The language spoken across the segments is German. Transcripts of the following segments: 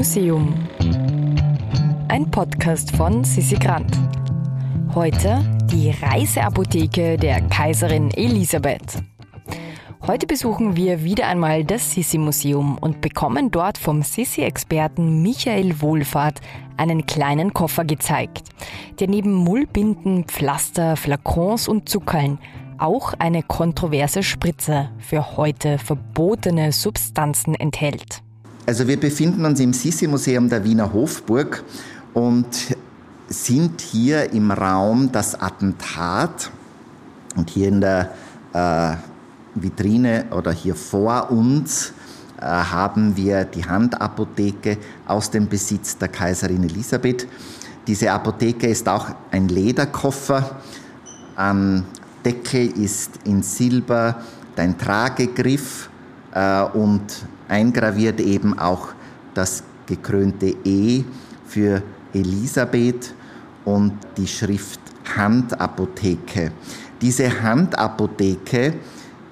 Museum. Ein Podcast von Sissi Grant. Heute die Reiseapotheke der Kaiserin Elisabeth. Heute besuchen wir wieder einmal das Sissi-Museum und bekommen dort vom Sissi-Experten Michael Wohlfahrt einen kleinen Koffer gezeigt, der neben Mullbinden, Pflaster, Flakons und Zuckerln auch eine kontroverse Spritze für heute verbotene Substanzen enthält. Also wir befinden uns im Sissi-Museum der Wiener Hofburg und sind hier im Raum das Attentat und hier in der äh, Vitrine oder hier vor uns äh, haben wir die Handapotheke aus dem Besitz der Kaiserin Elisabeth. Diese Apotheke ist auch ein Lederkoffer. Am Deckel ist in Silber dein Tragegriff äh, und eingraviert eben auch das gekrönte E für Elisabeth und die Schrift Handapotheke. Diese Handapotheke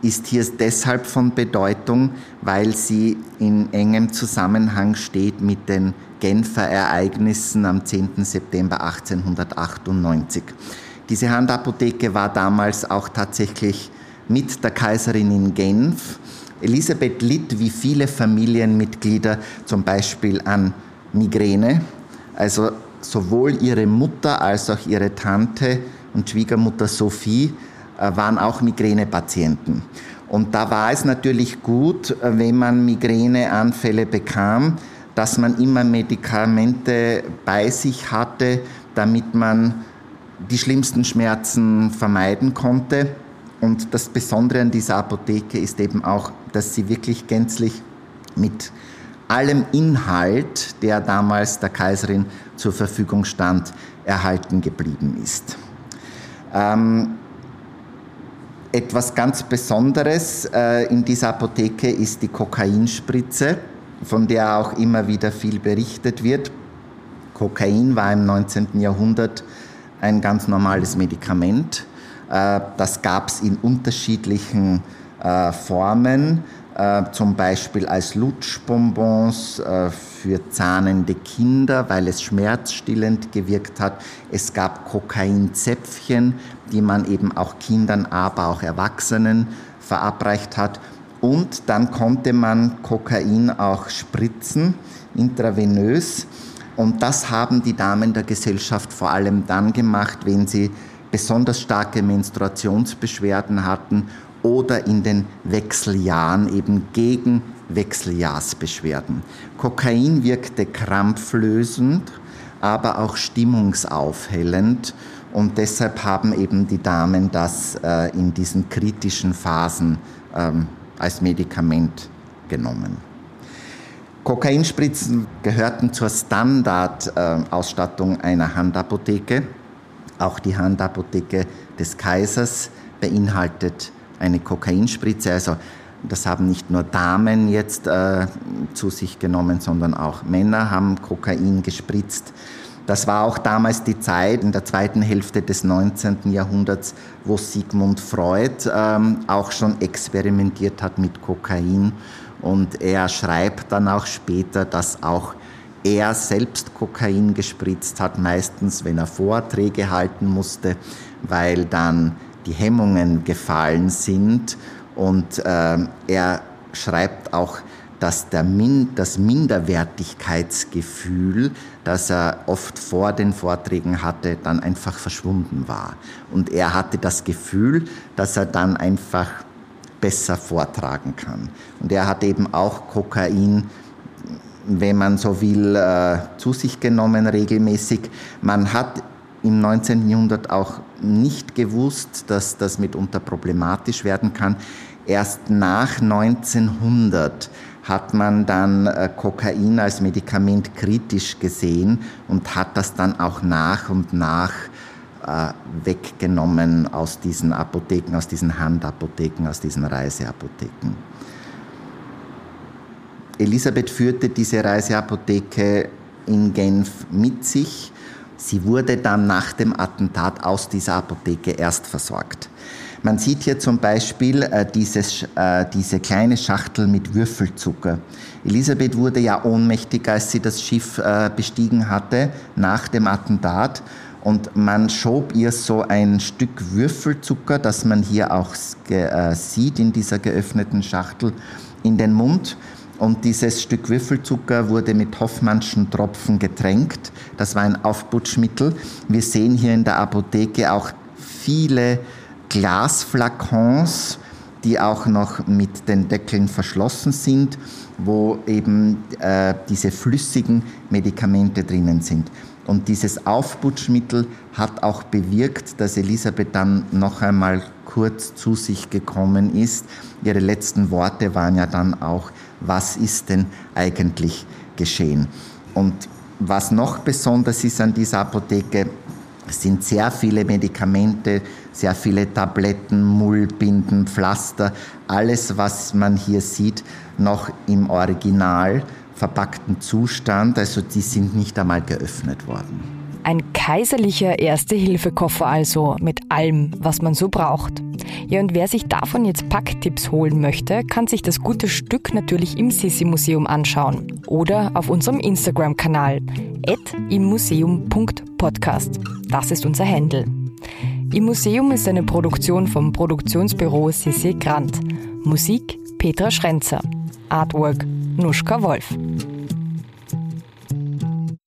ist hier deshalb von Bedeutung, weil sie in engem Zusammenhang steht mit den Genfer Ereignissen am 10. September 1898. Diese Handapotheke war damals auch tatsächlich mit der Kaiserin in Genf. Elisabeth litt wie viele Familienmitglieder zum Beispiel an Migräne. Also sowohl ihre Mutter als auch ihre Tante und Schwiegermutter Sophie äh, waren auch Migränepatienten. Und da war es natürlich gut, äh, wenn man Migräneanfälle bekam, dass man immer Medikamente bei sich hatte, damit man die schlimmsten Schmerzen vermeiden konnte. Und das Besondere an dieser Apotheke ist eben auch, dass sie wirklich gänzlich mit allem Inhalt, der damals der Kaiserin zur Verfügung stand, erhalten geblieben ist. Ähm, etwas ganz Besonderes äh, in dieser Apotheke ist die Kokainspritze, von der auch immer wieder viel berichtet wird. Kokain war im 19. Jahrhundert ein ganz normales Medikament. Äh, das gab es in unterschiedlichen äh, Formen. Äh, zum Beispiel als Lutschbonbons äh, für zahnende Kinder, weil es schmerzstillend gewirkt hat. Es gab Kokainzäpfchen, die man eben auch Kindern, aber auch Erwachsenen verabreicht hat. Und dann konnte man Kokain auch spritzen, intravenös. Und das haben die Damen der Gesellschaft vor allem dann gemacht, wenn sie besonders starke Menstruationsbeschwerden hatten oder in den Wechseljahren eben gegen Wechseljahrsbeschwerden. Kokain wirkte krampflösend, aber auch stimmungsaufhellend und deshalb haben eben die Damen das äh, in diesen kritischen Phasen ähm, als Medikament genommen. Kokainspritzen gehörten zur Standardausstattung äh, einer Handapotheke. Auch die Handapotheke des Kaisers beinhaltet eine Kokainspritze. Also das haben nicht nur Damen jetzt äh, zu sich genommen, sondern auch Männer haben Kokain gespritzt. Das war auch damals die Zeit in der zweiten Hälfte des 19. Jahrhunderts, wo Sigmund Freud ähm, auch schon experimentiert hat mit Kokain. Und er schreibt dann auch später, dass auch er selbst Kokain gespritzt hat, meistens wenn er Vorträge halten musste, weil dann die Hemmungen gefallen sind. Und äh, er schreibt auch, dass der Min das Minderwertigkeitsgefühl, das er oft vor den Vorträgen hatte, dann einfach verschwunden war. Und er hatte das Gefühl, dass er dann einfach besser vortragen kann. Und er hat eben auch Kokain, wenn man so will, äh, zu sich genommen regelmäßig. Man hat im 19. Jahrhundert auch nicht gewusst, dass das mitunter problematisch werden kann. Erst nach 1900 hat man dann äh, Kokain als Medikament kritisch gesehen und hat das dann auch nach und nach äh, weggenommen aus diesen Apotheken, aus diesen Handapotheken, aus diesen Reiseapotheken. Elisabeth führte diese Reiseapotheke in Genf mit sich Sie wurde dann nach dem Attentat aus dieser Apotheke erst versorgt. Man sieht hier zum Beispiel äh, dieses, äh, diese kleine Schachtel mit Würfelzucker. Elisabeth wurde ja ohnmächtig, als sie das Schiff äh, bestiegen hatte, nach dem Attentat. Und man schob ihr so ein Stück Würfelzucker, das man hier auch äh, sieht in dieser geöffneten Schachtel, in den Mund. Und dieses Stück Würfelzucker wurde mit Hoffmannschen Tropfen getränkt. Das war ein Aufputschmittel. Wir sehen hier in der Apotheke auch viele Glasflakons, die auch noch mit den Deckeln verschlossen sind, wo eben äh, diese flüssigen Medikamente drinnen sind. Und dieses Aufputschmittel hat auch bewirkt, dass Elisabeth dann noch einmal kurz zu sich gekommen ist. Ihre letzten Worte waren ja dann auch, was ist denn eigentlich geschehen. Und was noch besonders ist an dieser Apotheke, sind sehr viele Medikamente, sehr viele Tabletten, Mullbinden, Pflaster, alles, was man hier sieht, noch im Original verpackten Zustand. Also die sind nicht einmal geöffnet worden. Ein kaiserlicher Erste-Hilfe-Koffer also mit allem, was man so braucht. Ja, und wer sich davon jetzt Packtipps holen möchte, kann sich das gute Stück natürlich im Sissi-Museum anschauen oder auf unserem Instagram-Kanal immuseum.podcast. Das ist unser Handle. Im Museum ist eine Produktion vom Produktionsbüro Sissi Grant. Musik Petra Schrenzer. Artwork Nuschka Wolf.